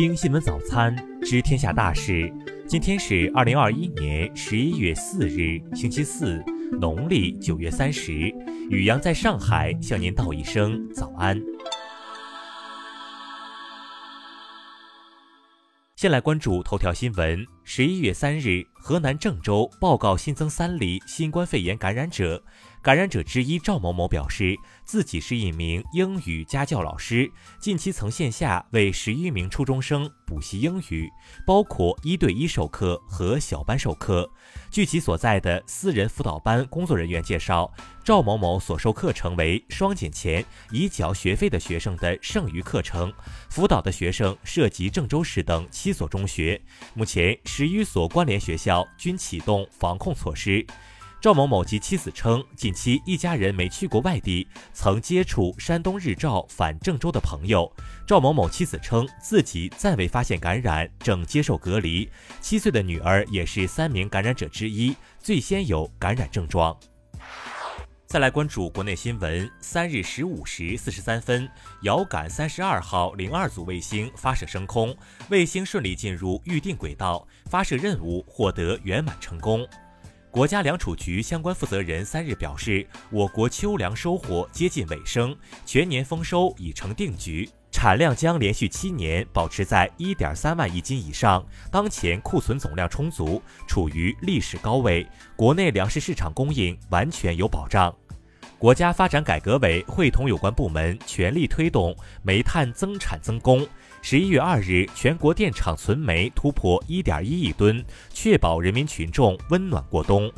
听新闻早餐，知天下大事。今天是二零二一年十一月四日，星期四，农历九月三十。雨阳在上海向您道一声早安。先来关注头条新闻。十一月三日，河南郑州报告新增三例新冠肺炎感染者。感染者之一赵某某表示，自己是一名英语家教老师，近期曾线下为十一名初中生补习英语，包括一对一授课和小班授课。据其所在的私人辅导班工作人员介绍，赵某某所授课程为双减前已缴学费的学生的剩余课程，辅导的学生涉及郑州市等七所中学，目前十余所关联学校均启动防控措施。赵某某及妻子称，近期一家人没去过外地，曾接触山东日照返郑州的朋友。赵某某妻子称，自己暂未发现感染，正接受隔离。七岁的女儿也是三名感染者之一，最先有感染症状。再来关注国内新闻，三日十五时四十三分，遥感三十二号零二组卫星发射升空，卫星顺利进入预定轨道，发射任务获得圆满成功。国家粮储局相关负责人三日表示，我国秋粮收获接近尾声，全年丰收已成定局，产量将连续七年保持在一点三万亿斤以上，当前库存总量充足，处于历史高位，国内粮食市场供应完全有保障。国家发展改革委会同有关部门全力推动煤炭增产增供。十一月二日，全国电厂存煤突破一点一亿吨，确保人民群众温暖过冬。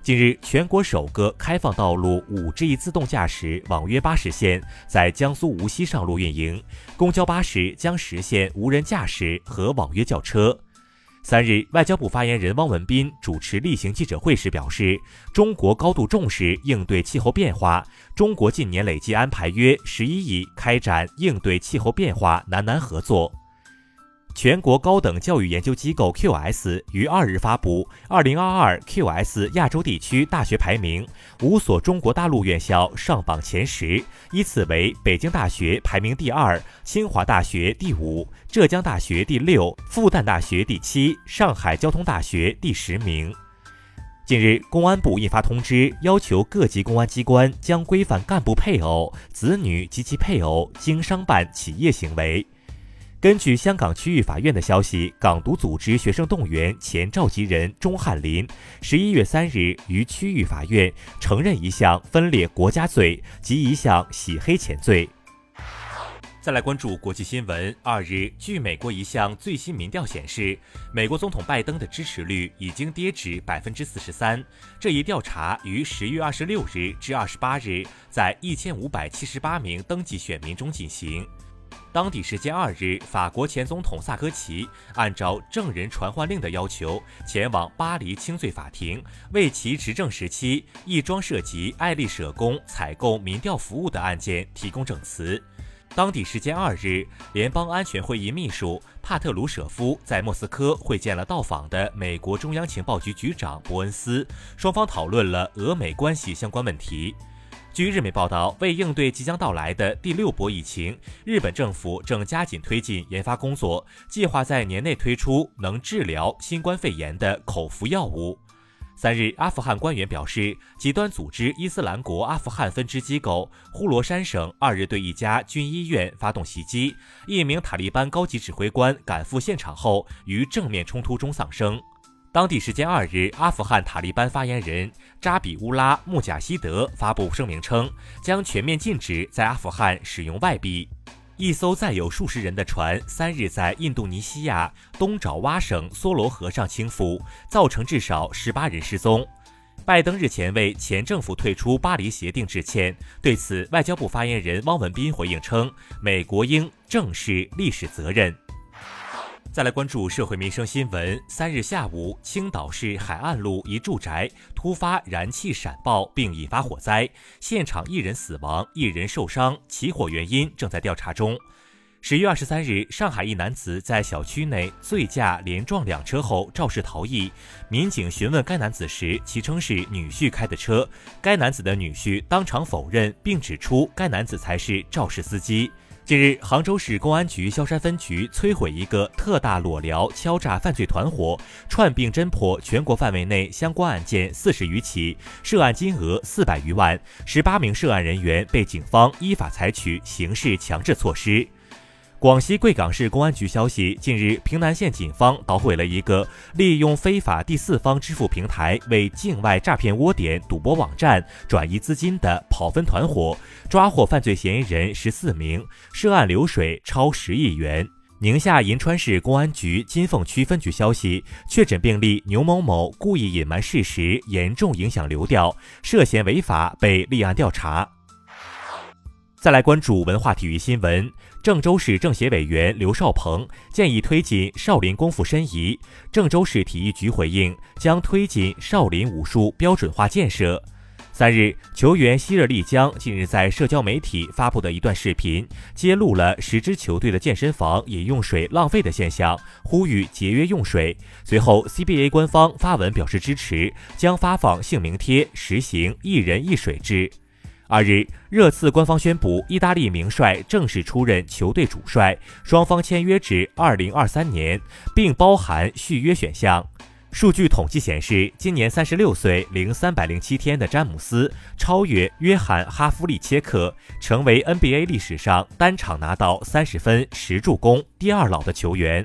近日，全国首个开放道路五 G 自动驾驶网约巴士线在江苏无锡上路运营，公交巴士将实现无人驾驶和网约轿车。三日，外交部发言人汪文斌主持例行记者会时表示，中国高度重视应对气候变化。中国近年累计安排约十一亿开展应对气候变化南南合作。全国高等教育研究机构 QS 于二日发布二零二二 QS 亚洲地区大学排名，五所中国大陆院校上榜前十，依次为北京大学排名第二，清华大学第五，浙江大学第六，复旦大学第七，上海交通大学第十名。近日，公安部印发通知，要求各级公安机关将规范干部配偶、子女及其配偶经商办企业行为。根据香港区域法院的消息，港独组织学生动员前召集人钟汉林，十一月三日于区域法院承认一项分裂国家罪及一项洗黑钱罪。再来关注国际新闻。二日，据美国一项最新民调显示，美国总统拜登的支持率已经跌至百分之四十三。这一调查于十月二十六日至二十八日在一千五百七十八名登记选民中进行。当地时间二日，法国前总统萨科齐按照证人传唤令的要求，前往巴黎轻罪法庭，为其执政时期一桩涉及爱丽舍宫采购民调服务的案件提供证词。当地时间二日，联邦安全会议秘书帕特鲁舍夫在莫斯科会见了到访的美国中央情报局局长伯恩斯，双方讨论了俄美关系相关问题。据日媒报道，为应对即将到来的第六波疫情，日本政府正加紧推进研发工作，计划在年内推出能治疗新冠肺炎的口服药物。三日，阿富汗官员表示，极端组织伊斯兰国阿富汗分支机构呼罗珊省二日对一家军医院发动袭击，一名塔利班高级指挥官赶赴现场后于正面冲突中丧生。当地时间二日，阿富汗塔利班发言人扎比乌拉·穆贾希德发布声明称，将全面禁止在阿富汗使用外币。一艘载有数十人的船三日在印度尼西亚东爪哇省梭罗河上倾覆，造成至少十八人失踪。拜登日前为前政府退出巴黎协定致歉，对此，外交部发言人汪文斌回应称，美国应正视历史责任。再来关注社会民生新闻。三日下午，青岛市海岸路一住宅突发燃气闪爆，并引发火灾，现场一人死亡，一人受伤，起火原因正在调查中。十月二十三日，上海一男子在小区内醉驾连撞两车后肇事逃逸，民警询问该男子时，其称是女婿开的车，该男子的女婿当场否认，并指出该男子才是肇事司机。近日，杭州市公安局萧山分局摧毁一个特大裸聊敲诈犯罪团伙，串并侦破全国范围内相关案件四十余起，涉案金额四百余万，十八名涉案人员被警方依法采取刑事强制措施。广西贵港市公安局消息，近日平南县警方捣毁了一个利用非法第四方支付平台为境外诈骗窝点、赌博网站转移资金的跑分团伙，抓获犯罪嫌疑人十四名，涉案流水超十亿元。宁夏银川市公安局金凤区分局消息，确诊病例牛某某故意隐瞒事实，严重影响流调，涉嫌违法被立案调查。再来关注文化体育新闻。郑州市政协委员刘少鹏建议推进少林功夫申遗，郑州市体育局回应将推进少林武术标准化建设。三日，球员希热丽江近日在社交媒体发布的一段视频，揭露了十支球队的健身房饮用水浪费的现象，呼吁节约用水。随后，CBA 官方发文表示支持，将发放姓名贴，实行一人一水制。二日，热刺官方宣布，意大利名帅正式出任球队主帅，双方签约至二零二三年，并包含续约选项。数据统计显示，今年三十六岁零三百零七天的詹姆斯超越约翰哈夫利切克，成为 NBA 历史上单场拿到三十分、十助攻第二老的球员。